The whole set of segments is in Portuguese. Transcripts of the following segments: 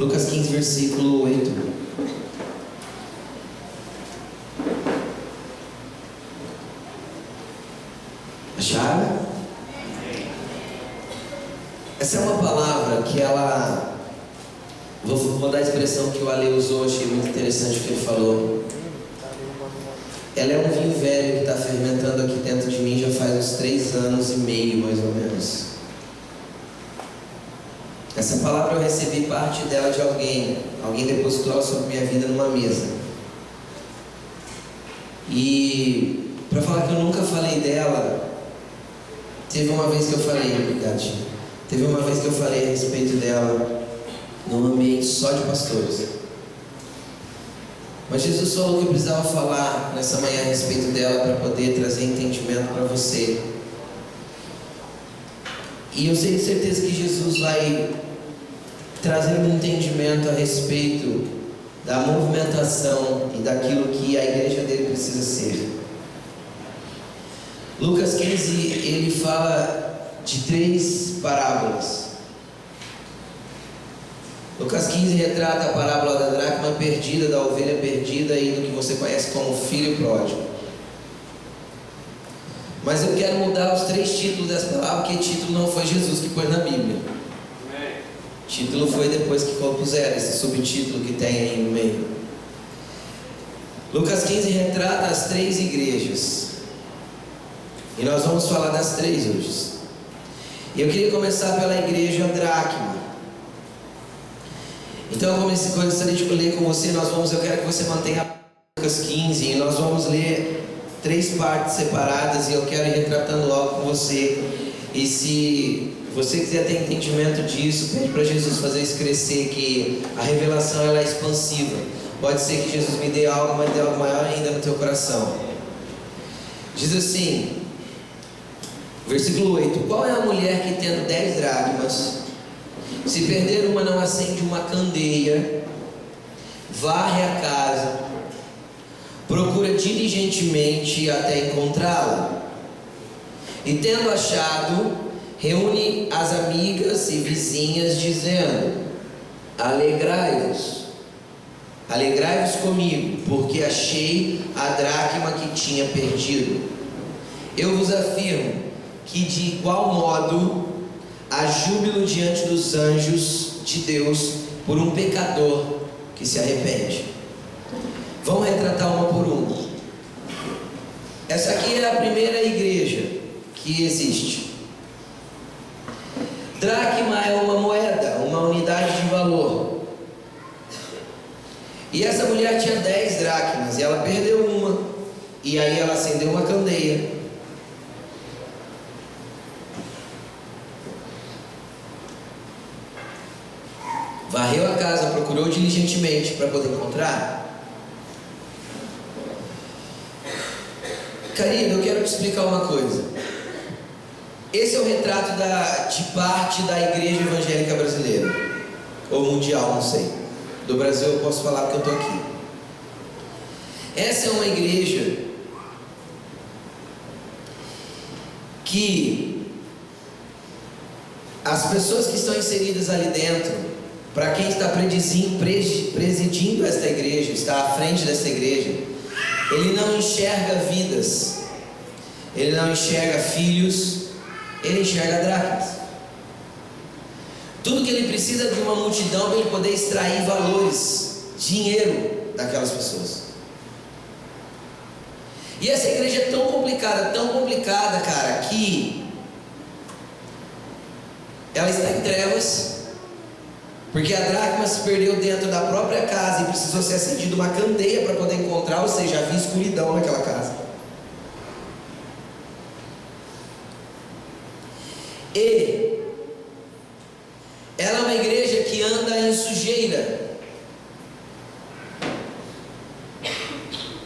Lucas 15, versículo 8. Acharam? Essa é uma palavra que ela. Vou, vou dar a expressão que o Ale usou, achei muito interessante o que ele falou. Ela é um vinho velho que está fermentando aqui dentro de mim já faz uns três anos e meio, mais ou menos. Essa palavra eu recebi parte dela de alguém. Alguém depositou sobre minha vida numa mesa. E para falar que eu nunca falei dela, teve uma vez que eu falei, obrigado, Teve uma vez que eu falei a respeito dela num ambiente só de pastores. Mas Jesus falou que eu precisava falar nessa manhã a respeito dela para poder trazer entendimento para você. E eu de certeza que Jesus vai trazer um entendimento a respeito da movimentação e daquilo que a igreja dele precisa ser. Lucas 15, ele fala de três parábolas. Lucas 15 retrata a parábola da dracma perdida, da ovelha perdida e do que você conhece como filho pródigo. Mas eu quero mudar os três títulos dessa palavra, porque título não foi Jesus que pôs na Bíblia. Título foi depois que compuseram esse subtítulo que tem aí no meio. Lucas 15 retrata as três igrejas. E nós vamos falar das três hoje. E eu queria começar pela igreja Dracma. Então, como esse gostaria de ler com você, nós vamos, eu quero que você mantenha Lucas 15 e nós vamos ler três partes separadas e eu quero ir retratando logo com você. E se você quiser ter entendimento disso, pede para Jesus fazer isso crescer, que a revelação ela é expansiva. Pode ser que Jesus me dê algo, mas dê algo maior ainda no teu coração. Diz assim, versículo 8: Qual é a mulher que tendo dez dracmas, se perder uma, não acende uma candeia, varre a casa, procura diligentemente até encontrá-la, e tendo achado, reúne as amigas e vizinhas, dizendo: Alegrai-vos, alegrai-vos comigo, porque achei a dracma que tinha perdido. Eu vos afirmo que de igual modo há júbilo diante dos anjos de Deus por um pecador que se arrepende. Vamos retratar uma por uma. Essa aqui é a primeira igreja que existe. Dracma é uma moeda, uma unidade de valor. E essa mulher tinha 10 dracmas e ela perdeu uma. E aí ela acendeu uma candeia. Varreu a casa, procurou diligentemente para poder encontrar. Querido, eu quero te explicar uma coisa. Esse é o retrato da, de parte da igreja evangélica brasileira, ou mundial, não sei. Do Brasil eu posso falar porque eu estou aqui. Essa é uma igreja que as pessoas que estão inseridas ali dentro, para quem está presidindo esta igreja, está à frente desta igreja, ele não enxerga vidas, ele não enxerga filhos, ele enxerga dracmas. Tudo que ele precisa de uma multidão para ele poder extrair valores, dinheiro daquelas pessoas. E essa igreja é tão complicada, tão complicada, cara, que ela está em trevas, porque a dracma se perdeu dentro da própria casa e precisou ser acendida uma candeia para poder encontrar, ou seja, havia escuridão naquela casa. E ela é uma igreja que anda em sujeira.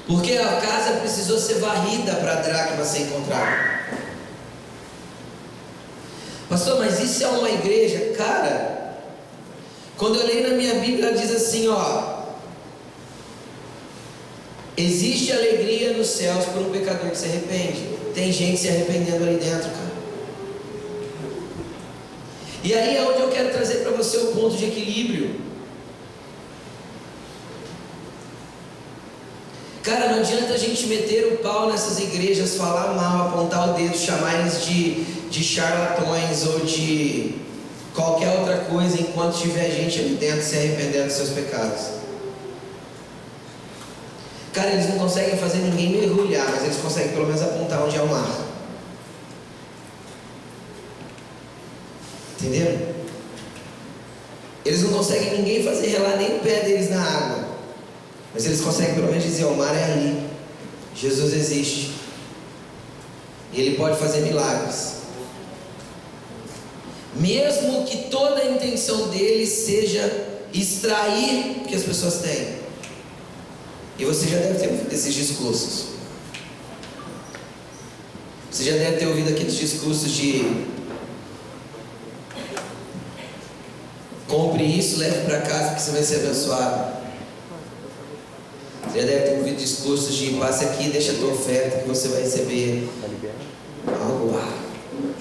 Porque a casa precisou ser varrida para a dracma ser encontrada. Pastor, mas isso é uma igreja? Cara, quando eu leio na minha Bíblia, ela diz assim: ó. Existe alegria nos céus por um pecador que se arrepende. Tem gente se arrependendo ali dentro, cara. E aí é onde eu quero trazer para você o ponto de equilíbrio. Cara, não adianta a gente meter o pau nessas igrejas, falar mal, apontar o dedo, chamar eles de, de charlatões ou de qualquer outra coisa enquanto tiver gente ali dentro se arrependendo dos seus pecados. Cara, eles não conseguem fazer ninguém mergulhar, mas eles conseguem pelo menos apontar onde é o mar. Entenderam? Eles não conseguem ninguém fazer relar nem o pé deles na água. Mas eles conseguem pelo menos dizer: o mar é ali. Jesus existe. E Ele pode fazer milagres. Mesmo que toda a intenção deles seja extrair o que as pessoas têm. E você já deve ter ouvido esses discursos. Você já deve ter ouvido aqueles discursos de isso, leve para casa que você vai ser abençoado. Você já deve ter ouvido discursos de passe aqui, deixa a tua oferta que você vai receber algo lá.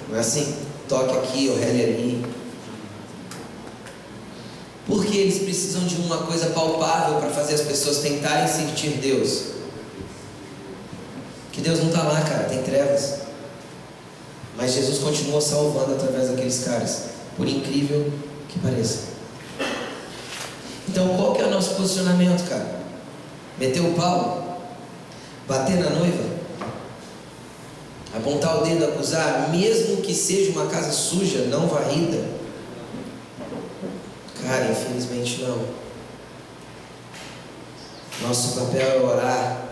Não é assim? Toque aqui, ou rele ali. Porque eles precisam de uma coisa palpável para fazer as pessoas tentarem sentir Deus. Que Deus não está lá, cara, tem trevas. Mas Jesus continua salvando através daqueles caras, por incrível que pareça. Então, qual que é o nosso posicionamento, cara? Meter o pau? Bater na noiva? Apontar o dedo, acusar, mesmo que seja uma casa suja, não varrida? Cara, infelizmente não. Nosso papel é orar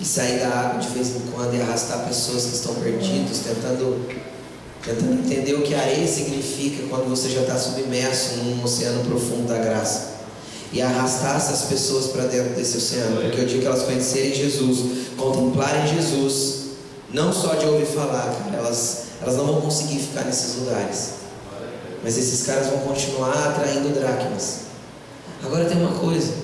e sair da água de vez em quando e arrastar pessoas que estão perdidas, tentando, tentando entender o que areia significa quando você já está submerso num oceano profundo da graça. E arrastar essas pessoas para dentro desse oceano, porque o dia que elas conhecerem Jesus, contemplarem Jesus, não só de ouvir falar, cara, elas, elas não vão conseguir ficar nesses lugares. Mas esses caras vão continuar atraindo dracmas. Agora tem uma coisa.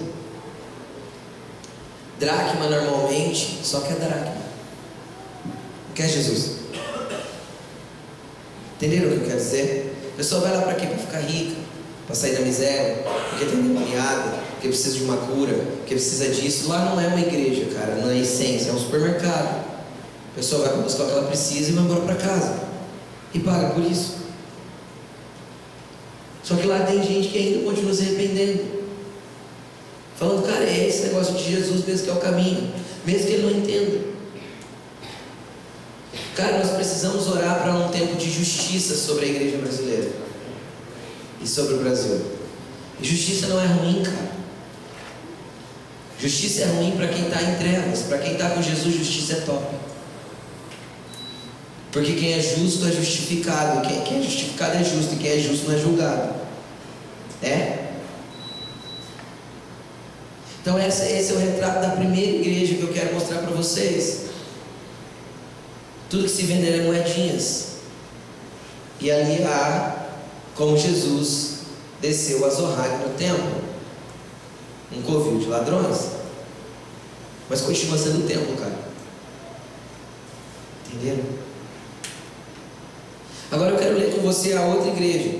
Dracma normalmente só quer dracma. Não quer Jesus. Entenderam o que eu quero dizer? A pessoa vai lá para quê? Para ficar rica, para sair da miséria, porque tem demoniada, porque precisa de uma cura, porque precisa disso. Lá não é uma igreja, cara, na essência, é um supermercado. A pessoa vai buscar o que ela precisa e vai embora para casa. E paga por isso. Só que lá tem gente que ainda continua se arrependendo. Falando, cara, é esse negócio de Jesus mesmo que é o caminho, mesmo que ele não entenda. Cara, nós precisamos orar para um tempo de justiça sobre a igreja brasileira e sobre o Brasil. E justiça não é ruim, cara. Justiça é ruim para quem está em trevas, para quem está com Jesus, justiça é top. Porque quem é justo é justificado, quem, quem é justificado é justo, e quem é justo não é julgado. É? Então esse, esse é o retrato da primeira igreja que eu quero mostrar para vocês. Tudo que se vende é moedinhas. E ali há como Jesus desceu a Zorrag no templo. Um covil de ladrões. Mas continua sendo o templo, cara. Entenderam? Agora eu quero ler com você a outra igreja.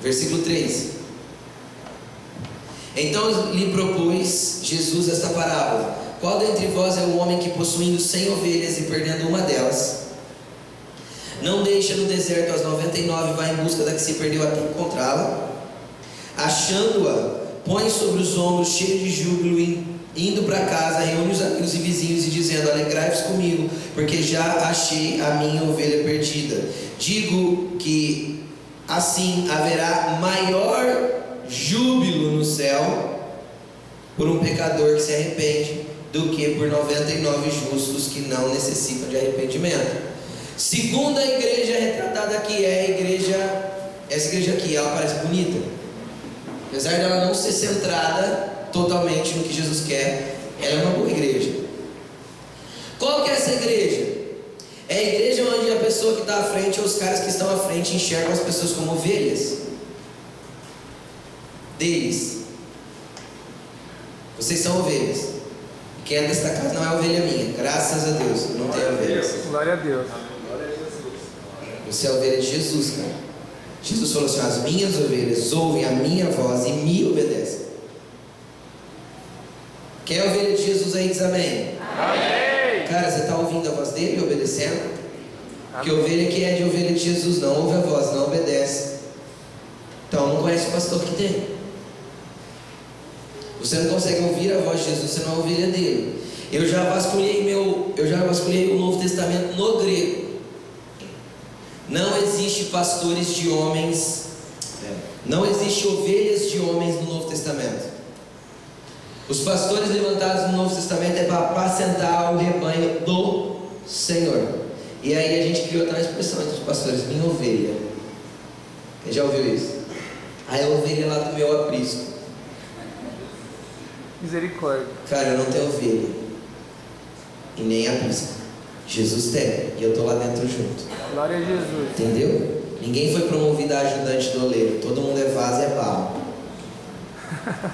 Versículo 3. Então lhe propôs Jesus esta parábola: Qual dentre vós é o homem que, possuindo cem ovelhas e perdendo uma delas, não deixa no deserto as noventa e nove, vai em busca da que se perdeu até encontrá-la? Achando-a, põe sobre os ombros, cheio de júbilo, indo para casa, reúne os amigos e vizinhos e dizendo: Alegrai-vos comigo, porque já achei a minha ovelha perdida. Digo que assim haverá maior júbilo no céu por um pecador que se arrepende do que por 99 justos que não necessitam de arrependimento. Segunda igreja retratada aqui é a igreja, essa igreja aqui, ela parece bonita. Apesar dela não ser centrada totalmente no que Jesus quer, ela é uma boa igreja. Qual que é essa igreja? É a igreja onde a pessoa que está à frente ou os caras que estão à frente enxergam as pessoas como ovelhas deles. Vocês são ovelhas. Quem é desta casa não é ovelha minha. Graças a Deus, não tenho ovelhas. Glória a Deus. Você é ovelha de Jesus, cara. Jesus falou assim: As minhas ovelhas ouvem a minha voz e me obedecem. Quem é ovelha de Jesus aí diz amém? Amém. Cara, você está ouvindo a voz dele e obedecendo? Que ovelha que é de ovelha de Jesus não ouve a voz, não obedece. Então não conhece o pastor que tem. Você não consegue ouvir a voz de Jesus, você não é ovelha dele. Eu já vasculhei meu, eu já vasculhei o Novo Testamento no grego. Não existe pastores de homens, não existe ovelhas de homens no Novo Testamento. Os pastores levantados no Novo Testamento é para apacentar o rebanho do Senhor. E aí a gente criou até uma expressão entre os pastores, minha ovelha. Quem já ouviu isso? Aí a ovelha lá do meu aprisco. Misericórdia. Cara, eu não tenho ovelha. E nem aprisco. Jesus tem. E eu estou lá dentro junto. Glória a Jesus. Entendeu? Ninguém foi promovido a ajudante do oleiro. Todo mundo é vaso e é barro.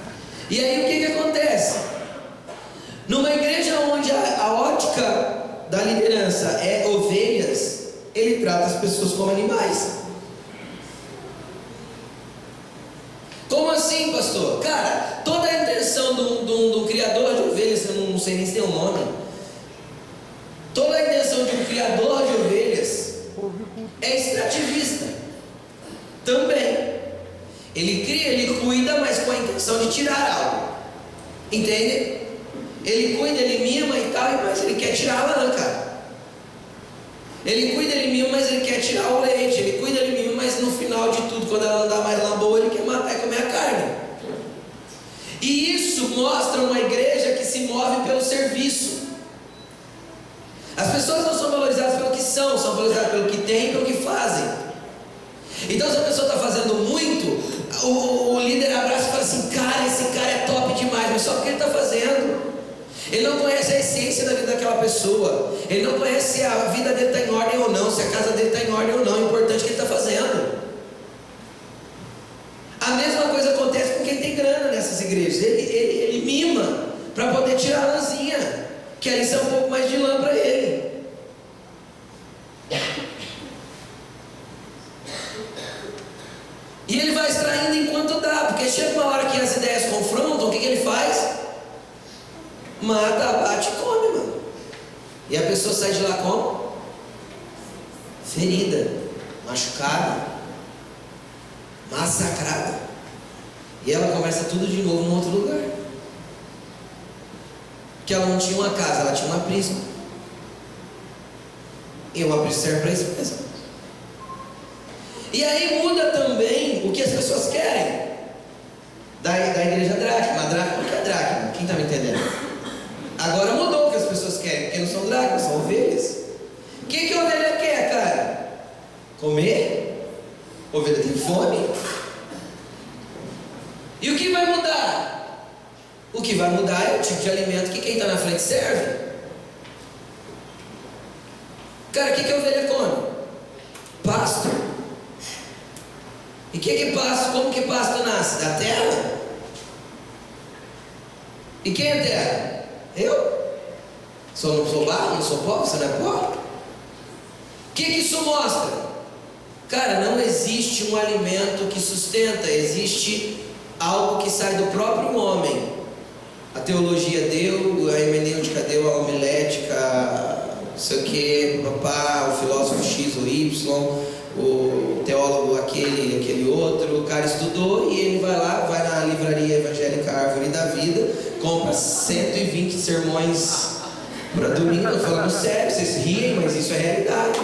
E aí o que, que acontece? Numa igreja onde a, a ótica da liderança é ovelhas, ele trata as pessoas como animais. Como assim, pastor? Cara, toda intenção do, do, do criador de ovelhas, eu não sei nem se tem um nome. Toda a intenção de um criador de ovelhas é extrativista. Também. Ele cria, ele cuida, mas com a intenção de tirar algo. Entende? Ele cuida, ele mima e tal, mas ele quer tirar a lã, cara. Ele cuida, ele mima, mas ele quer tirar o leite. Ele cuida, ele mima, mas no final de tudo, quando ela não dá mais lã boa, ele quer matar e comer a carne. E isso mostra uma igreja que se move pelo serviço. As pessoas não são valorizadas pelo que são, são valorizadas pelo que têm e pelo que fazem. Então, se a pessoa está fazendo muito, o, o, líder abraça e fala assim: Cara, esse cara é top demais, mas só porque ele está fazendo. Ele não conhece a essência da vida daquela pessoa. Ele não conhece se a vida dele está em ordem ou não, se a casa dele está em ordem ou não. O importante é que ele está fazendo. A mesma coisa acontece com quem nessas igrejas. Ele, ele, ele mima para poder tirar a lãzinha, que aí são um pouco mais de lã para ele. E ele vai extraindo enquanto dá, porque chega uma hora que as ideias confrontam, o que, que ele faz? Mata, bate e come, mano. E a pessoa sai de lá como? Ferida, machucada, massacrada. E ela começa tudo de novo em outro lugar. Que ela não tinha uma casa, ela tinha uma prisma. E uma prisma serve para isso mesmo. E aí muda também o que as pessoas querem. Da, da igreja dracma. Dracma, que é dracma? Quem está me entendendo? Agora mudou o que as pessoas querem, porque não são dracmas, são ovelhas. O que, que a ovelha quer, cara? Comer? Ovelha tem fome? Que vai mudar? O que vai mudar é o tipo de alimento que quem está na frente serve. Cara, o que, que a ovelha come? Pasto. E que que pasto, como que pasto nasce? Da terra? E quem é terra? Eu? Não sou barro, não sou pó, você não é pó? O que, que isso mostra? Cara, não existe um alimento que sustenta, existe algo que sai do próprio homem. A teologia deu, a hermenêutica deu, a homilética, não sei o que, papá, o filósofo X ou Y, o teólogo aquele, aquele outro, o cara estudou e ele vai lá, vai na livraria evangélica Árvore da Vida, compra 120 sermões para domingo, falando sério, vocês riem, mas isso é realidade.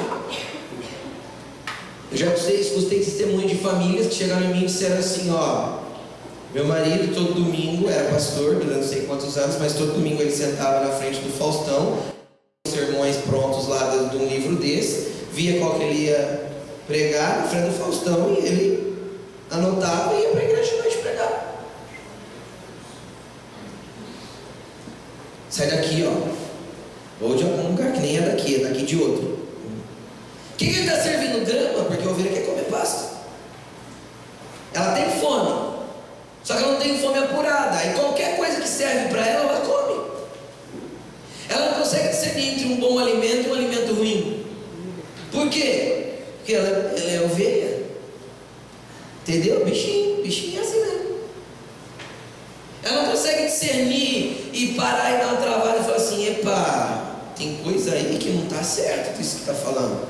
Eu já escutei, escutei testemunho de famílias que chegaram em mim e disseram assim, ó, meu marido todo domingo era pastor durante não sei quantos anos, mas todo domingo ele sentava na frente do Faustão, sermões prontos lá de um livro desse, via qual que ele ia pregar na frente do Faustão e ele anotava e ia para a igreja de noite pregar. Sai daqui, ó. Ou de algum lugar que nem é daqui, é daqui de outro. O que, que ele está servindo? Grama, porque a ovelha quer comer pasto. Ela tem fome. Só que ela não tem fome apurada. Aí qualquer coisa que serve para ela, ela come. Ela não consegue discernir entre um bom alimento e um alimento ruim. Por quê? Porque ela, ela é ovelha. Entendeu? Bichinho, bichinho é assim mesmo. Ela não consegue discernir e parar e dar uma travada e falar assim: epa, tem coisa aí que não está certo disso que está falando.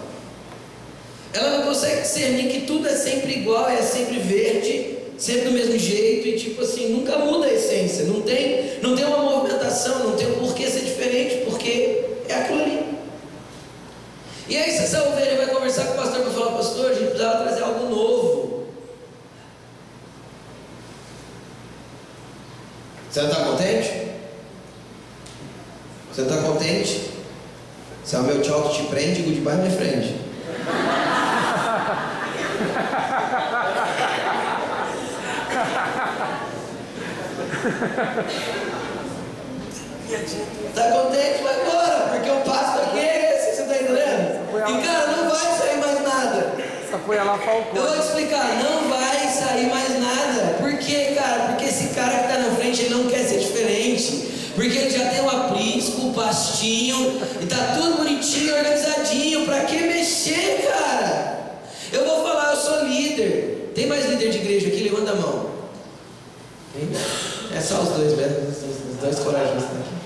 Ela não consegue discernir que tudo é sempre igual, é sempre verde, sempre do mesmo jeito e tipo assim, nunca muda a essência, não tem, não tem uma movimentação, não tem um porquê ser diferente, porque é aquilo ali. E aí essa ovelha vai conversar com o pastor para falar, pastor, a gente precisava trazer algo novo. Você está contente? Você está contente? Se é o meu tchau que te prende, goodbye my friend. Tá contente? Vai embora, porque o passo aqui é esse, você tá entendendo? E cara, não vai sair mais nada. Essa foi a lá Eu vou te explicar, não vai sair mais nada. Por quê, cara? Porque esse cara que tá na frente, ele não quer ser diferente. Porque ele já tem o aprisco, o pastinho, e tá tudo bonitinho, organizadinho. Pra que mexer, cara? Eu vou falar, eu sou líder. Tem mais líder de igreja aqui? Levanta a mão. É só os dois mesmo, os dois corajosos aqui.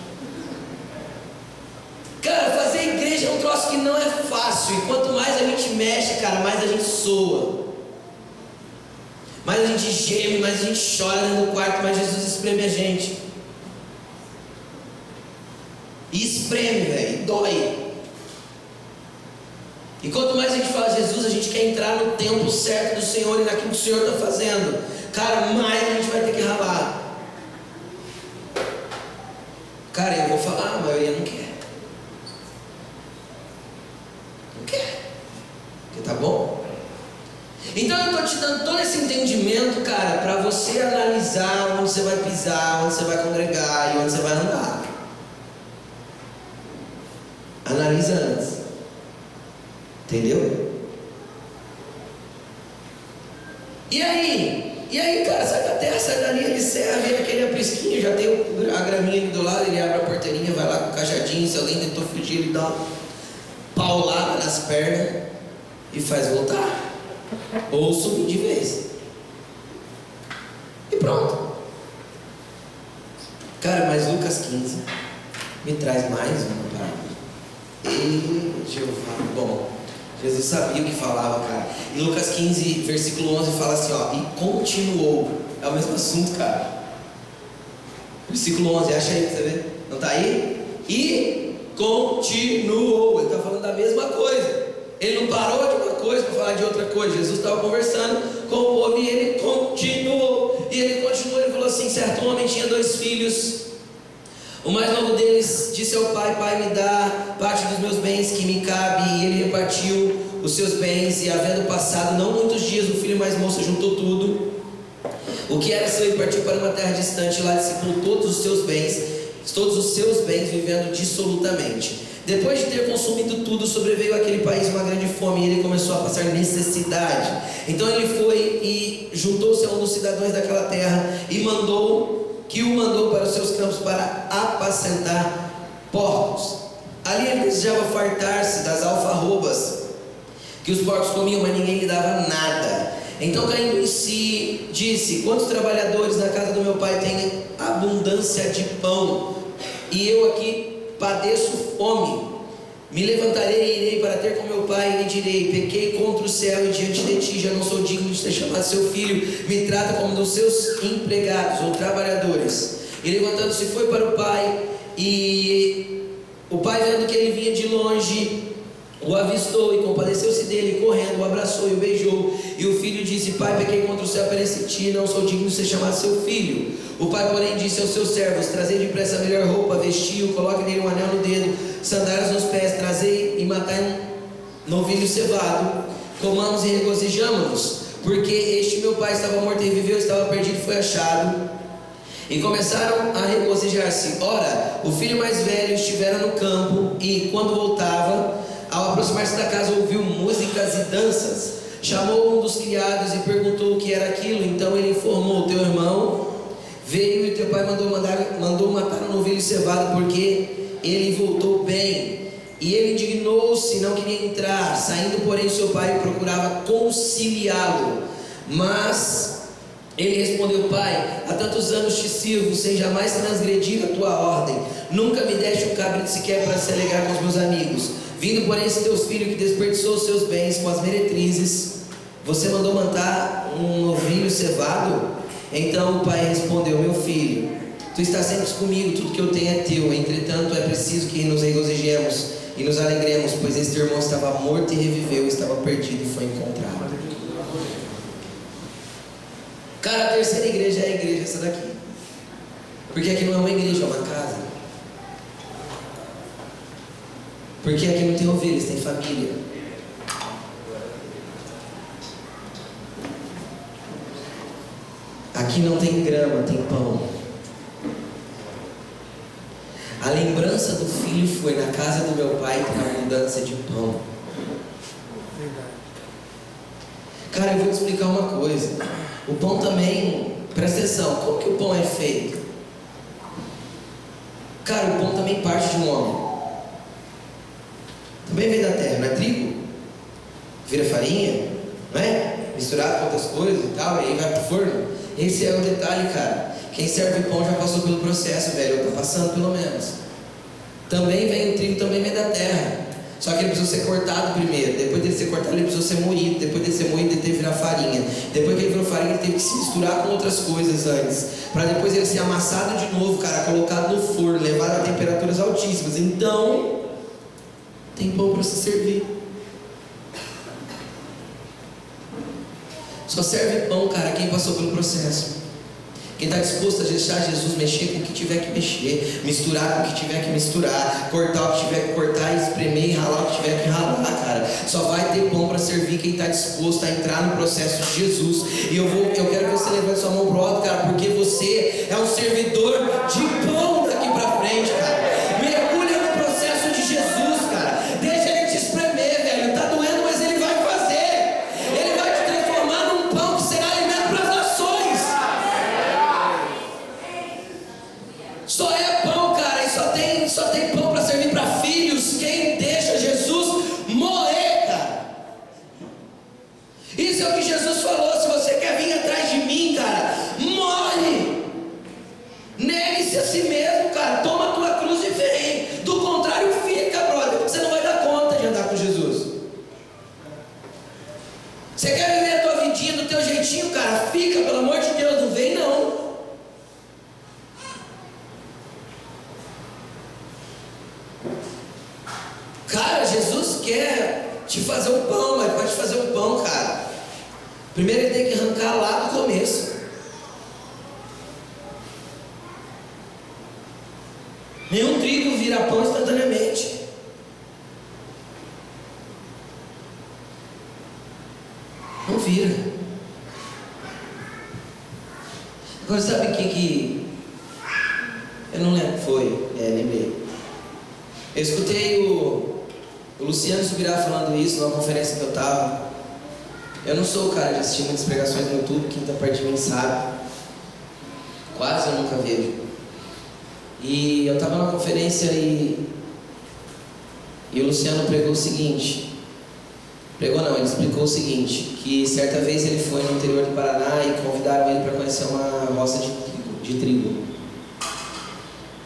Cara, fazer igreja é um troço que não é fácil. E quanto mais a gente mexe, cara, mais a gente soa. Mais a gente geme, mais a gente chora dentro do quarto, mais Jesus espreme a gente. E espreme, velho, e dói. E quanto mais a gente fala Jesus, a gente quer entrar no tempo certo do Senhor e naquilo que o Senhor está fazendo. Cara, mais a gente vai ter que ralar. Cara, eu vou falar, a maioria não quer. Não quer. Porque tá bom? Então eu estou te dando todo esse entendimento, cara, para você analisar onde você vai pisar, onde você vai congregar e onde você vai andar. Analisa antes. Entendeu? E aí? E aí, cara, sai da terra, sai da linha de serra, vem aquele aprisquinho, já tem a graminha ali do lado, ele abre a porteirinha, vai lá com o cajadinho, se alguém tentou fugir, ele dá uma paulada nas pernas e faz voltar. Ou subir de vez. E pronto. Cara, mas Lucas 15 me traz mais uma palavra. E Jeová, bom, Jesus sabia o que falava, cara. Em Lucas 15, versículo 11 fala assim, ó, e continuou. É o mesmo assunto, cara. Versículo 11, acha aí pra você ver. Não tá aí? E continuou. Ele está falando da mesma coisa. Ele não parou de uma coisa para falar de outra coisa. Jesus estava conversando com o povo e ele continuou. E ele continuou, ele falou assim: certo homem tinha dois filhos. O mais novo deles disse ao pai: Pai, me dá parte dos meus bens que me cabe. E ele repartiu os seus bens. E havendo passado não muitos dias, o filho mais moço juntou tudo. O que era seu e partiu para uma terra distante. Lá discipulou todos os seus bens, todos os seus bens, vivendo dissolutamente. Depois de ter consumido tudo, sobreveio àquele país uma grande fome e ele começou a passar necessidade. Então ele foi e juntou-se a um dos cidadãos daquela terra e mandou que o mandou para os seus campos para apacentar porcos. Ali ele desejava fartar-se das alfarrobas que os porcos comiam, mas ninguém lhe dava nada. Então, caindo em si, disse: Quantos trabalhadores na casa do meu pai têm abundância de pão, e eu aqui padeço fome. Me levantarei e irei para ter com meu pai e direi: Pequei contra o céu e diante de ti já não sou digno de ter chamado seu filho. Me trata como dos seus empregados ou trabalhadores. E levantando-se foi para o pai e o pai vendo que ele vinha de longe o avistou e compadeceu-se dele, correndo, o abraçou e o beijou. E o filho disse: Pai, pequei contra o céu perante ti, não sou digno de ser chamado seu filho. O pai, porém, disse aos seus servos: Trazei depressa a melhor roupa, vestiu, coloque nele um anel no dedo, sandálias nos pés, trazei e matai um novilho cevado, comamos e regozijamos-nos, porque este meu pai estava morto e viveu, estava perdido e foi achado. E começaram a regozijar-se. Ora, o filho mais velho estivera no campo e, quando voltava, ao aproximar-se da casa, ouviu músicas e danças. Chamou um dos criados e perguntou o que era aquilo. Então ele informou: Teu irmão veio e teu pai mandou, mandar, mandou matar um novilho cevado, porque ele voltou bem. E ele indignou-se, não queria entrar. Saindo, porém, seu pai procurava conciliá-lo. Mas ele respondeu: Pai, há tantos anos te sirvo, sem jamais transgredir a tua ordem. Nunca me deste um cabrito sequer para se alegrar com os meus amigos. Vindo, porém, esse teu filho que desperdiçou os seus bens com as meretrizes, você mandou matar um novilho cevado? Então o pai respondeu: Meu filho, tu estás sempre comigo, tudo que eu tenho é teu. Entretanto, é preciso que nos regozijemos e nos alegremos, pois este irmão estava morto e reviveu, estava perdido e foi encontrado. Cara, a terceira igreja é a igreja essa daqui. Porque aqui não é uma igreja, é uma casa. Porque aqui não tem ovelhas, tem família. Aqui não tem grama, tem pão. A lembrança do filho foi na casa do meu pai para a mudança de pão. Cara, eu vou te explicar uma coisa. O pão também, presta atenção, como que o pão é feito? Cara, o pão também parte de um homem. Também vem da terra, não é trigo? Vira farinha, não é? Misturado com outras coisas e tal, e aí vai pro forno. Esse é o detalhe, cara. Quem serve pão já passou pelo processo, velho, ou tá passando pelo menos. Também vem o trigo, também vem da terra. Só que ele precisou ser cortado primeiro. Depois dele ser cortado, ele precisou ser moído. Depois dele ser moído, ele teve que virar farinha. Depois que ele virou farinha, ele teve que se misturar com outras coisas antes. Para depois ele ser amassado de novo, cara, colocado no forno, levado a temperaturas altíssimas. Então, tem pão para se servir. Só serve pão, cara, quem passou pelo processo. Quem está disposto a deixar Jesus mexer com o que tiver que mexer, misturar com o que tiver que misturar, cortar o que tiver que cortar, espremer e ralar o que tiver que ralar, cara. Só vai ter pão para servir quem está disposto a entrar no processo de Jesus. E eu vou, eu quero que você levante sua mão pro alto, cara, porque você é um servidor de pão daqui para frente, cara. Você quer viver a tua vidinha do teu jeitinho, cara? Fica, pelo amor de Deus, não vem não. Cara, Jesus quer te fazer um pão, mas pode te fazer um pão, cara. Primeiro ele tem que arrancar lá do começo. Nenhum trigo vira pão instantaneamente. Não vira. Agora sabe o que que. Eu não lembro, foi, é, lembrei. Eu escutei o, o Luciano Subirá falando isso numa conferência que eu estava. Eu não sou o cara de assistir muitas pregações no YouTube, quem está perto de mim sabe. Quase eu nunca vejo. E eu estava numa conferência e, e o Luciano pregou o seguinte. Pregou não, ele explicou o seguinte, que certa vez ele foi no interior do Paraná e convidaram ele para conhecer uma roça de de trigo.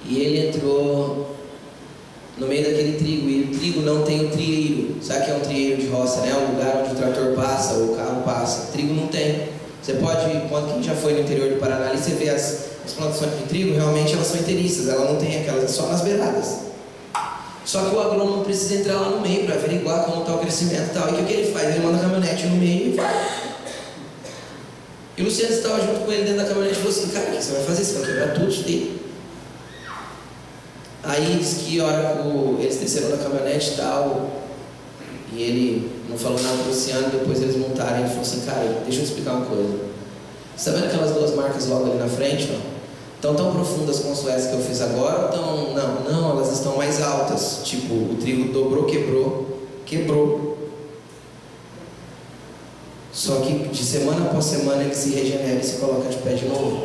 E ele entrou meio daquele trigo, e o trigo não tem o trieiro. Sabe o que é um trieiro de roça, né? Um lugar onde o trator passa ou o carro passa. Trigo não tem. Você pode, quando quem já foi no interior do Paraná, ali você vê as, as plantações de trigo, realmente elas são inteiriças, ela não tem aquelas, é só nas beiradas. Só que o agrônomo precisa entrar lá no meio para averiguar como está o crescimento e tal. E o que, que ele faz? Ele manda a caminhonete no meio e vai. E o Luciano estava junto com ele dentro da caminhonete e falou assim, cara, o que você vai fazer? Você vai quebrar tudo isso daí? Aí diz que a hora que eles desceram da caminhonete e tal, e ele não falou nada pro Luciano, depois eles montaram, ele falou assim, cara, deixa eu explicar uma coisa. Você tá vendo aquelas duas marcas logo ali na frente, ó? Estão tão profundas como as que eu fiz agora tão. Não, não, elas estão mais altas. Tipo, o trigo dobrou, quebrou, quebrou. Só que de semana após semana ele se regenera e se coloca de pé de novo.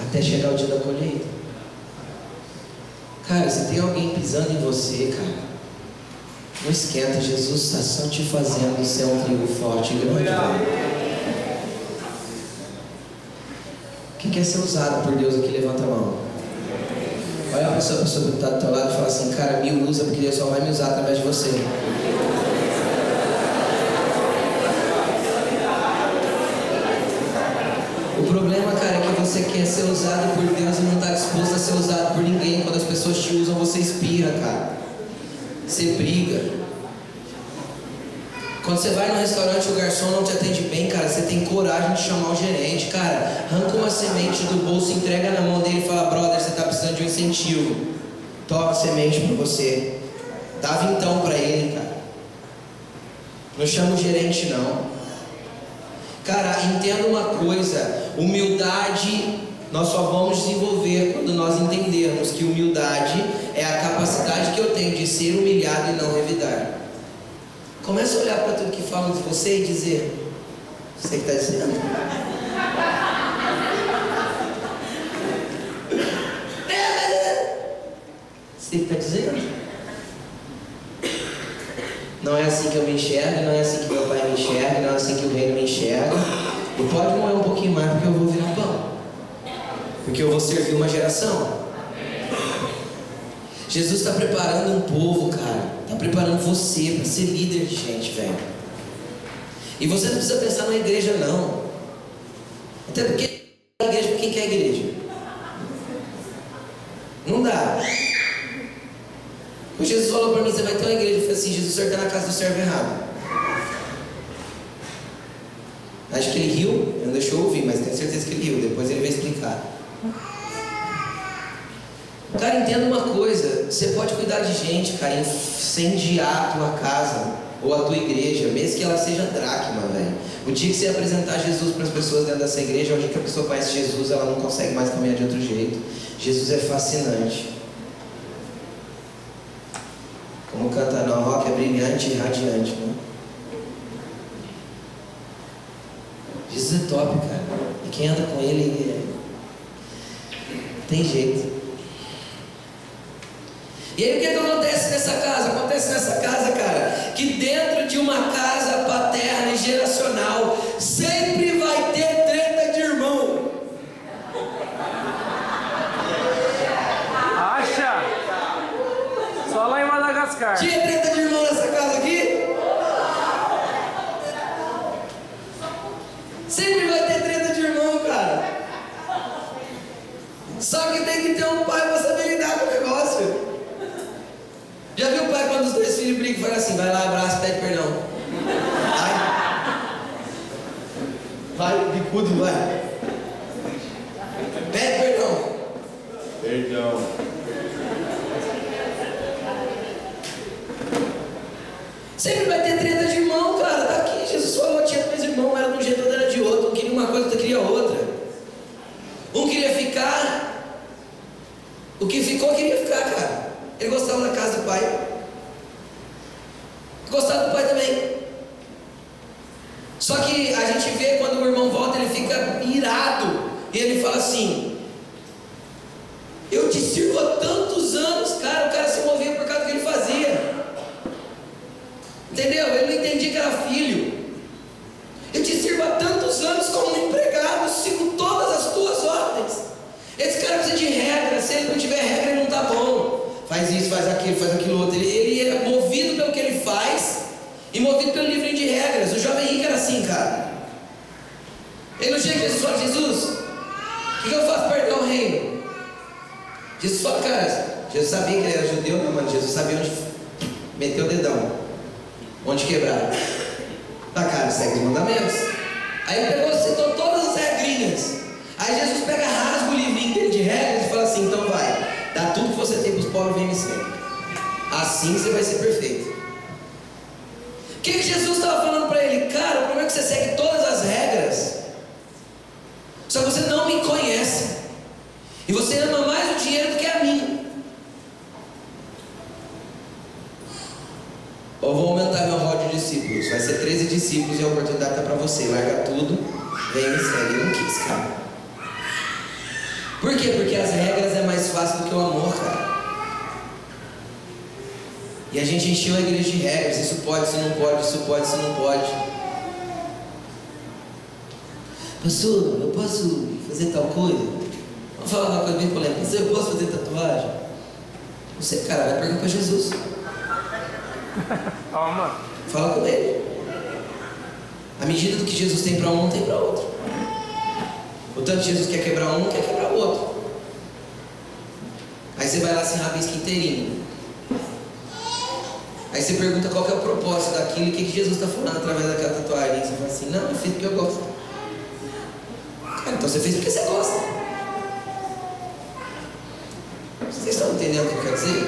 Até chegar o dia da colheita. Cara, se tem alguém pisando em você, cara, Não esquenta, Jesus está só te fazendo ser um trigo forte e grande. Quem quer ser usado por Deus aqui, levanta a mão. Olha a pessoa, a pessoa que está do teu lado e fala assim, cara, me usa porque Deus só vai me usar através de você. O problema, cara, é que você quer ser usado por Deus e não está disposto a ser usado por ninguém. Quando as pessoas te usam, você espirra, cara. Você briga. Quando você vai no restaurante e o garçom não te atende bem, cara, você tem coragem de chamar o gerente, cara. Arranca uma semente do bolso, entrega na mão dele e fala, brother, você está precisando de um incentivo. Toma semente para você. Dá vintão para ele, cara. Não chama o gerente, não. Cara, entenda uma coisa: humildade nós só vamos desenvolver quando nós entendermos que humildade é a capacidade que eu tenho de ser humilhado e não revidar. Começa a olhar para tudo que falam de você e dizer: Você que está dizendo? Você que está dizendo? Não é assim que eu me enxergo, não é assim que meu pai me enxerga, não é assim que o reino me enxerga. E pode moer um pouquinho mais porque eu vou virar pão. Porque eu vou servir uma geração. Jesus está preparando um povo, cara. Está preparando você para ser líder de gente, velho. E você não precisa pensar na igreja, não. Até porque a igreja quem quer a igreja. Não dá. Quando Jesus falou para mim, você vai ter uma igreja, eu falei assim, Jesus, o senhor está na casa do servo errado. Acho que ele riu, não deixou ouvir, mas tenho certeza que ele riu, depois ele vai explicar. Cara, entenda uma coisa, você pode cuidar de gente, cara, incendiar a tua casa ou a tua igreja, mesmo que ela seja dracma, velho. O dia que você apresentar Jesus para as pessoas dentro dessa igreja, é o dia que a pessoa conhece Jesus, ela não consegue mais caminhar de outro jeito. Jesus é fascinante. Como canta na rock, é brilhante e radiante, né? Jesus é top, cara. E quem anda com ele é... tem jeito. E aí o que, que acontece nessa casa? Acontece nessa casa, cara, que dentro de uma casa paterna e geracional sempre vai ter treta de irmão. Acha? Só lá em Madagascar. Tinha treta de irmão nessa casa aqui? Sempre vai ter treta de irmão, cara. Só que tem que ter um pai para saber lidar com o negócio. Já viu o pai quando os dois filhos brigam e fala assim, vai lá, abraça, pede perdão. Vai. Vai, bicudo, vai. Pede perdão. Perdão. Sempre vai ter treta de irmão, cara. Tá aqui, Jesus falou, tinha dois irmãos, era de um jeito, outro era de outro. Um queria uma coisa, outro queria outra. Um queria ficar, o que ficou queria ficar, cara. Ele gostava da casa do pai. Gostava do pai também. Só que a gente vê quando o irmão volta, ele fica irado. E ele fala assim: Eu te sirvo há tantos anos, cara. O cara se movia por causa do que ele fazia. Entendeu? Ele não entendia que era filho. Eu te sirvo há tantos anos como um empregado, sigo todas as tuas ordens. Esse cara precisa de regra. Se ele não tiver regra, ele não está bom. Faz isso, faz aquilo, faz aquilo outro. Ele, ele é movido pelo que ele faz e movido pelo livrinho de regras. O jovem rico era assim, cara. Ele não chega e Jesus fala, Jesus, o que, que eu faço para perder o reino? Jesus fala, cara, Jesus sabia que ele era judeu, não, mano. Jesus sabia onde meter o dedão, onde quebrar. Tá, cara, segue os mandamentos. Aí ele pegou, citou todas as regrinhas. Aí Jesus pega, rasga o livrinho dele de regras e fala assim: então vai, dá tudo que você tem para os pobres, vem me seguir. Assim você vai ser perfeito. O que, que Jesus estava falando para ele? Cara, o problema é que você segue todas as regras, só que você não me conhece, e você ama mais o dinheiro do que a mim. Ou vou aumentar meu rol de discípulos, vai ser 13 discípulos e a oportunidade está para você. Larga tudo, vem e segue. Eu não quis, cara. Por quê? Porque as regras é mais fácil do que o amor, cara. E a gente encheu a igreja de regras, isso pode, isso não pode, isso pode, isso não pode. Pastor, eu posso fazer tal coisa? Vamos falar uma coisa bem polêmica. Pastor, eu posso fazer tatuagem? Você, cara, vai perguntar para Jesus. Calma. Fala com ele. A medida do que Jesus tem para um, não tem para outro. O tanto Jesus quer quebrar um, não quer quebrar o outro. Aí você vai lá assim, rabisca inteirinho. Aí você pergunta qual é o propósito daquilo e o que, que Jesus está falando através daquela tatuagem. Você fala assim, não, eu fiz porque eu gosto. Cara, então você fez porque você gosta. Vocês estão entendendo o que eu quero dizer?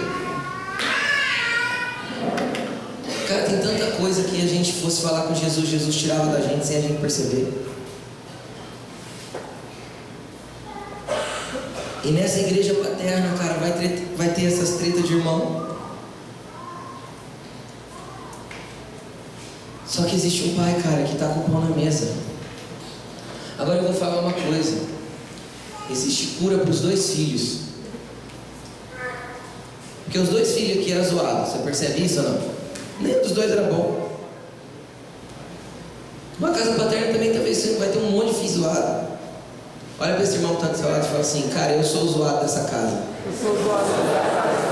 Cara, tem tanta coisa que a gente fosse falar com Jesus, Jesus tirava da gente sem a gente perceber. E nessa igreja paterna, cara, vai ter, vai ter essas tretas de irmão. Só que existe um pai, cara, que está com o pão na mesa. Agora eu vou falar uma coisa. Existe cura para os dois filhos. Porque os dois filhos aqui eram zoados. Você percebe isso ou não? Nem dos dois era bom. Uma casa paterna também talvez você vai ter um monte de filho zoado. Olha para esse irmão que está do seu lado e fala assim, cara, eu sou o zoado dessa casa. Eu sou zoado dessa casa.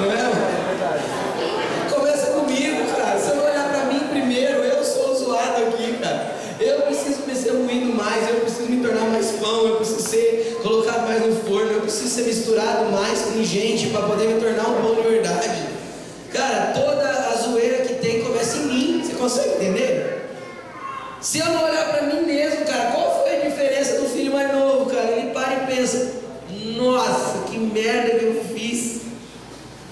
Não é? É verdade. Começa comigo, cara. Se eu não olhar para mim primeiro, eu sou o zoado aqui, cara. Eu preciso me ser moído mais, eu preciso me tornar mais pão, eu preciso ser colocado mais no forno, eu preciso ser misturado mais com gente para poder me tornar um pão de verdade. Cara, toda a zoeira que tem começa em mim. Você consegue entender? Se eu não olhar para mim mesmo, cara, qual foi a diferença do filho mais novo, cara? Ele para e pensa: Nossa, que merda que eu fiz.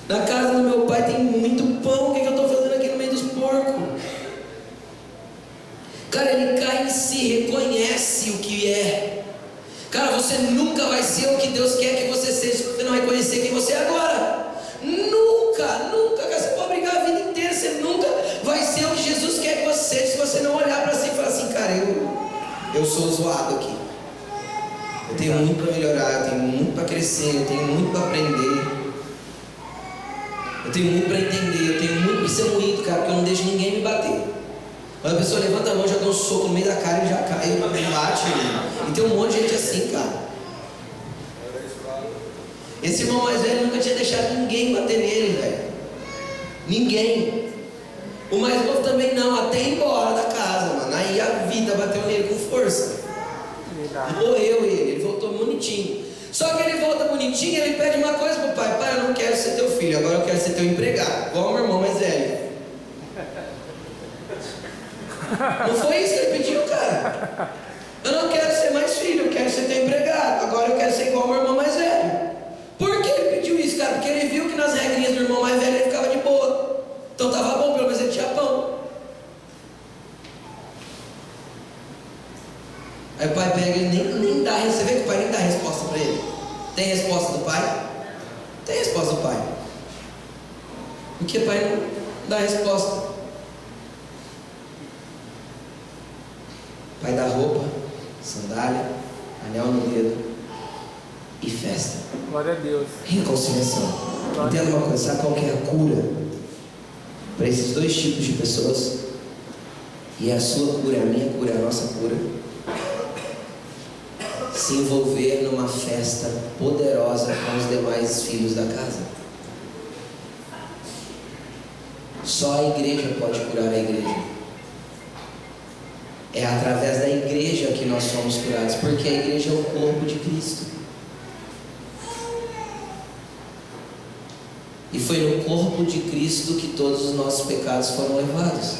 Na casa do meu pai tem muito pão, o que, que eu estou fazendo aqui no meio dos porcos? Cara, ele cai em si, reconhece o que é. Cara, você nunca vai ser o que Deus quer que reconhecer quem você é agora. Nunca, nunca, você pode brigar a vida inteira, você nunca vai ser o que Jesus quer que você se você não olhar para si e falar assim, cara, eu, eu sou zoado aqui. Eu tenho muito para melhorar, eu tenho muito para crescer, eu tenho muito para aprender. Eu tenho muito para entender, eu tenho muito para ser moído, cara, porque eu não deixo ninguém me bater. Quando a pessoa levanta a mão, já dá um soco no meio da cara e já cai, bate. E tem um monte de gente assim, cara. Esse irmão mais velho nunca tinha deixado ninguém bater nele, velho. Ninguém. O mais novo também não, até ir embora da casa, mano. Aí a vida bateu nele com força. Morreu ele, ele voltou bonitinho. Só que ele volta bonitinho e ele pede uma coisa pro pai: Pai, eu não quero ser teu filho, agora eu quero ser teu empregado. Igual o meu irmão mais velho. Não foi isso que ele pediu, cara. Eu não quero ser mais filho, eu quero ser teu empregado. Agora eu quero ser igual ao meu irmão mais velho. Por que ele pediu isso, cara? Porque ele viu que nas regrinhas do irmão mais velho ele ficava de boa. Então tava bom, pelo menos ele tinha pão. Aí o pai pega e nem, nem dá, você vê que o pai nem dá resposta para ele. Tem resposta do pai? Tem resposta do pai. Porque o pai não dá resposta. Pai dá roupa, sandália, anel no dedo e festa. Glória a Deus. Reconciliação. Entenda uma coisa, sabe qual que é a cura para esses dois tipos de pessoas? E é a sua cura, a minha cura, a nossa cura. Se envolver numa festa poderosa com os demais filhos da casa. Só a igreja pode curar a igreja. É através da igreja que nós somos curados, porque a igreja é o corpo de Cristo. E foi no corpo de Cristo que todos os nossos pecados foram levados.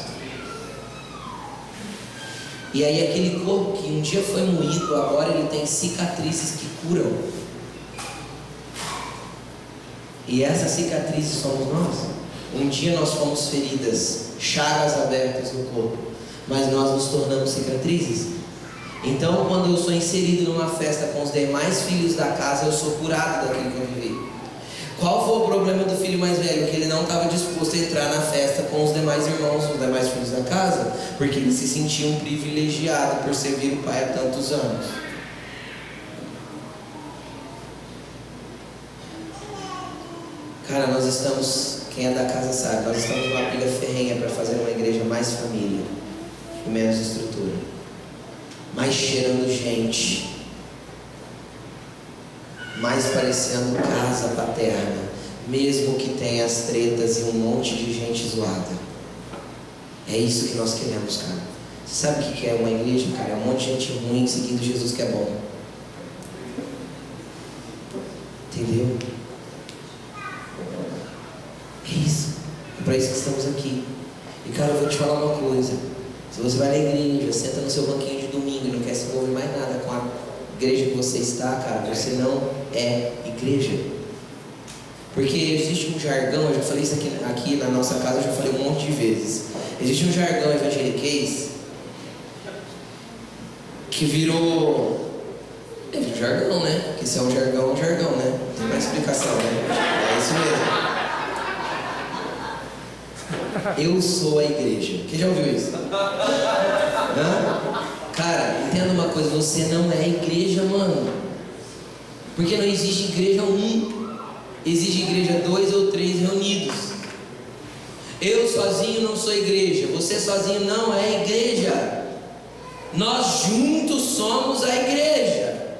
E aí aquele corpo que um dia foi moído, agora ele tem cicatrizes que curam. E essas cicatrizes somos nós. Um dia nós fomos feridas, chagas abertas no corpo, mas nós nos tornamos cicatrizes. Então, quando eu sou inserido numa festa com os demais filhos da casa, eu sou curado daquilo que eu vivi. Qual foi o problema do filho mais velho? Que ele não estava disposto a entrar na festa com os demais irmãos, os demais filhos da casa, porque ele se sentia um privilegiado por servir o pai há tantos anos. Cara, nós estamos Quem é da casa sabe, nós estamos numa pilha ferrenha para fazer uma igreja mais família e menos estrutura. Mais cheirando gente. Mais parecendo casa paterna. Mesmo que tenha as tretas e um monte de gente zoada. É isso que nós queremos, cara. Você sabe o que é uma igreja, cara? É um monte de gente ruim seguindo Jesus que é bom. Entendeu? É isso. É para isso que estamos aqui. E cara, eu vou te falar uma coisa. Se você vai na igreja, senta no seu banquinho de domingo e não quer se envolver mais nada com a igreja que você está, cara, você não é igreja. Porque existe um jargão, eu já falei isso aqui, aqui na nossa casa, eu já falei um monte de vezes. Existe um jargão evangeliquez que virou. É um jargão, né? Porque se é um jargão, é um jargão, né? Não tem mais explicação, né? É isso mesmo. Eu sou a igreja. Quem já ouviu isso? Hã? Cara, entenda uma coisa, você não é igreja, mano. Porque não existe igreja um. Existe igreja dois ou três reunidos. Eu sozinho não sou igreja. Você sozinho não é igreja. Nós juntos somos a igreja.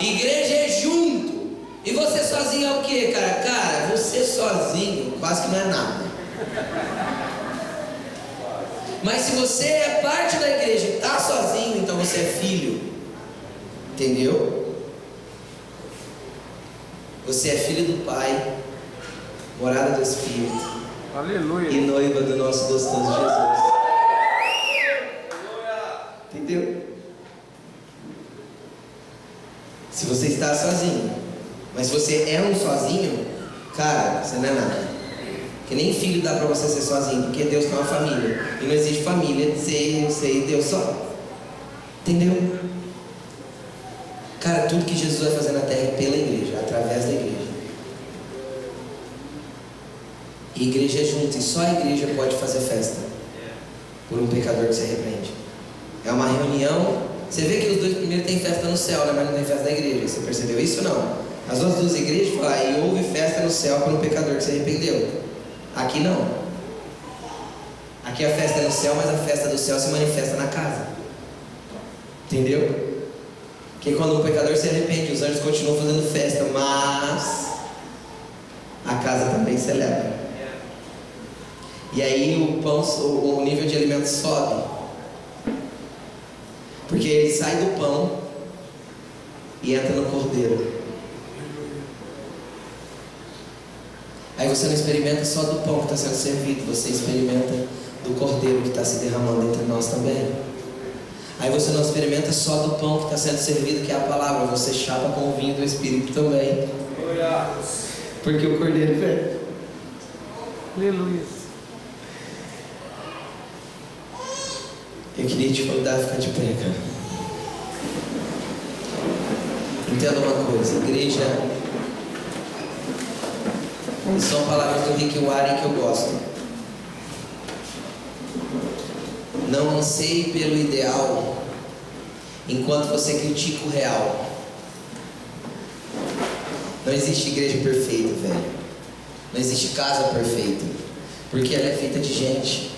Igreja é junto. E você sozinho é o que, cara? Cara, você sozinho quase que não é nada. Mas se você é parte da igreja e está sozinho, então você é filho. Entendeu? Você é filho do Pai, morada do Espírito Aleluia. e noiva do nosso gostoso Jesus. Entendeu? Se você está sozinho, mas se você é um sozinho, cara, você não é nada. Que nem filho dá para você ser sozinho, porque Deus tem uma família. E não existe família de ser você e Deus só. Entendeu? Cara, tudo que Jesus vai fazer na terra é pela igreja, através da igreja. E igreja é junto, e só a igreja pode fazer festa por um pecador que se arrepende. É uma reunião. Você vê que os dois primeiros têm festa no céu, né? mas não tem festa na igreja. Você percebeu isso ou não? As outras duas igrejas falam, e houve festa no céu por um pecador que se arrependeu. Aqui não. Aqui a festa é no céu, mas a festa do céu se manifesta na casa. Entendeu? Porque quando um pecador se arrepende, os anjos continuam fazendo festa, mas a casa também celebra. E aí o pão, o nível de alimento sobe. Porque ele sai do pão e entra no cordeiro. Aí você não experimenta só do pão que está sendo servido, você experimenta do cordeiro que está se derramando entre nós também. Aí você não experimenta só do pão que está sendo servido, que é a palavra, você chapa com o vinho do Espírito também. Porque o cordeiro vem. Aleluia. Eu queria te convidar a ficar de pé, cara. Entenda uma coisa, igreja. São palavras do Rick Warren que eu gosto. Não anseie pelo ideal enquanto você critica o real. Não existe igreja perfeita, velho. Não existe casa perfeita. Porque ela é feita de gente.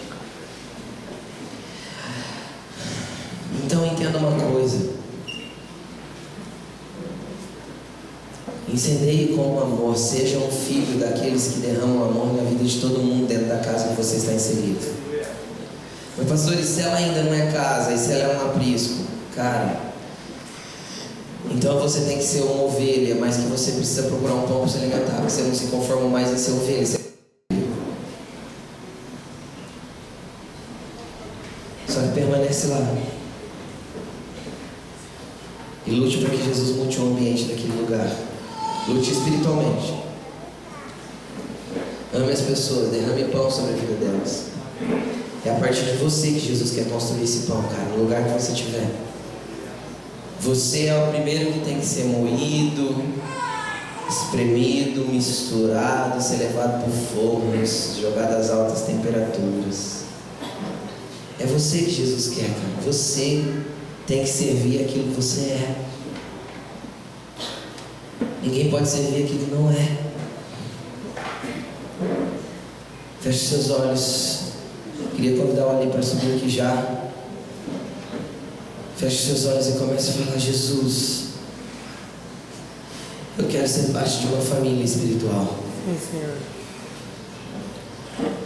Então entenda uma coisa. Incendeie com amor, seja um filho daqueles que derramam amor na vida de todo mundo dentro da casa que você está inserido. Pastor, e se ela ainda não é casa, e se ela é um aprisco? Cara, então você tem que ser uma ovelha, mas que você precisa procurar um pão para se alimentar, porque você não se conforma mais em ser ovelha. Só que permanece lá. E lute para que Jesus mude o ambiente daquele lugar. Lute espiritualmente. Ame as pessoas, derrame pão sobre a vida delas. É a partir de você que Jesus quer construir esse pão, cara, no lugar que você estiver. Você é o primeiro que tem que ser moído, espremido, misturado, ser levado por fogos, jogado às altas temperaturas. É você que Jesus quer, cara. Você tem que servir aquilo que você é. Ninguém pode servir aquilo que não é. Feche seus olhos. Queria convidar o Ali para subir aqui já. Feche seus olhos e comece a falar: Jesus, eu quero ser parte de uma família espiritual. Sim, Senhor.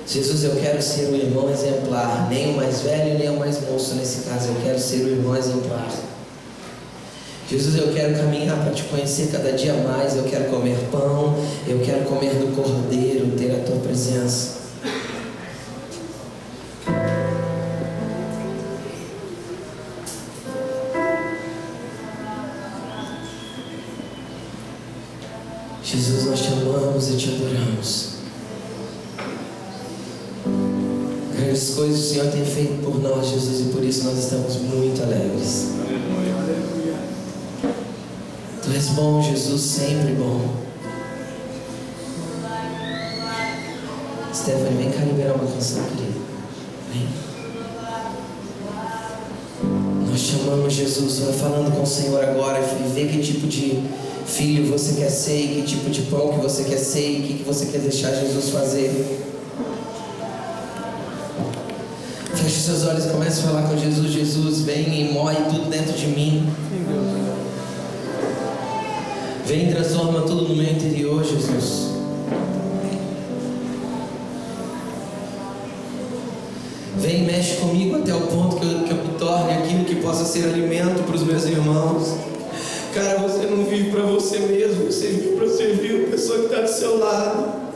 Jesus, eu quero ser o irmão exemplar, nem o mais velho, nem o mais moço nesse caso, eu quero ser o irmão exemplar. Jesus, eu quero caminhar para te conhecer cada dia mais, eu quero comer pão, eu quero comer do cordeiro, ter a tua presença. E te adoramos. Grandes coisas o Senhor tem feito por nós, Jesus, e por isso nós estamos muito alegres. Tu és bom, Jesus, sempre bom. Stephanie, vem cá liberar uma canção, querida. Vem. Nós te amamos, Jesus. Vai falando com o Senhor agora e vê que tipo de filho você quer ser, e que tipo de pão que você quer ser e o que, que você quer deixar Jesus fazer. Feche seus olhos e comece a falar com Jesus. Jesus, vem e moe tudo dentro de mim. Vem e transforma tudo no meu interior, Jesus. Vem e mexe comigo até o ponto que eu, que eu me torne aquilo que possa ser alimento para os meus irmãos. Cara, você não vive para você mesmo, você vive para servir a pessoa que está do seu lado.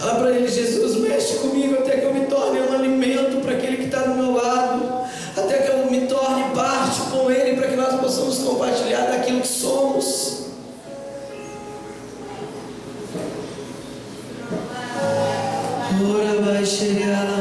Fala para ele, Jesus, mexe comigo até que eu me torne um alimento para aquele que está do meu lado, até que eu me torne parte com ele, para que nós possamos compartilhar daquilo que somos. Ora vai chegar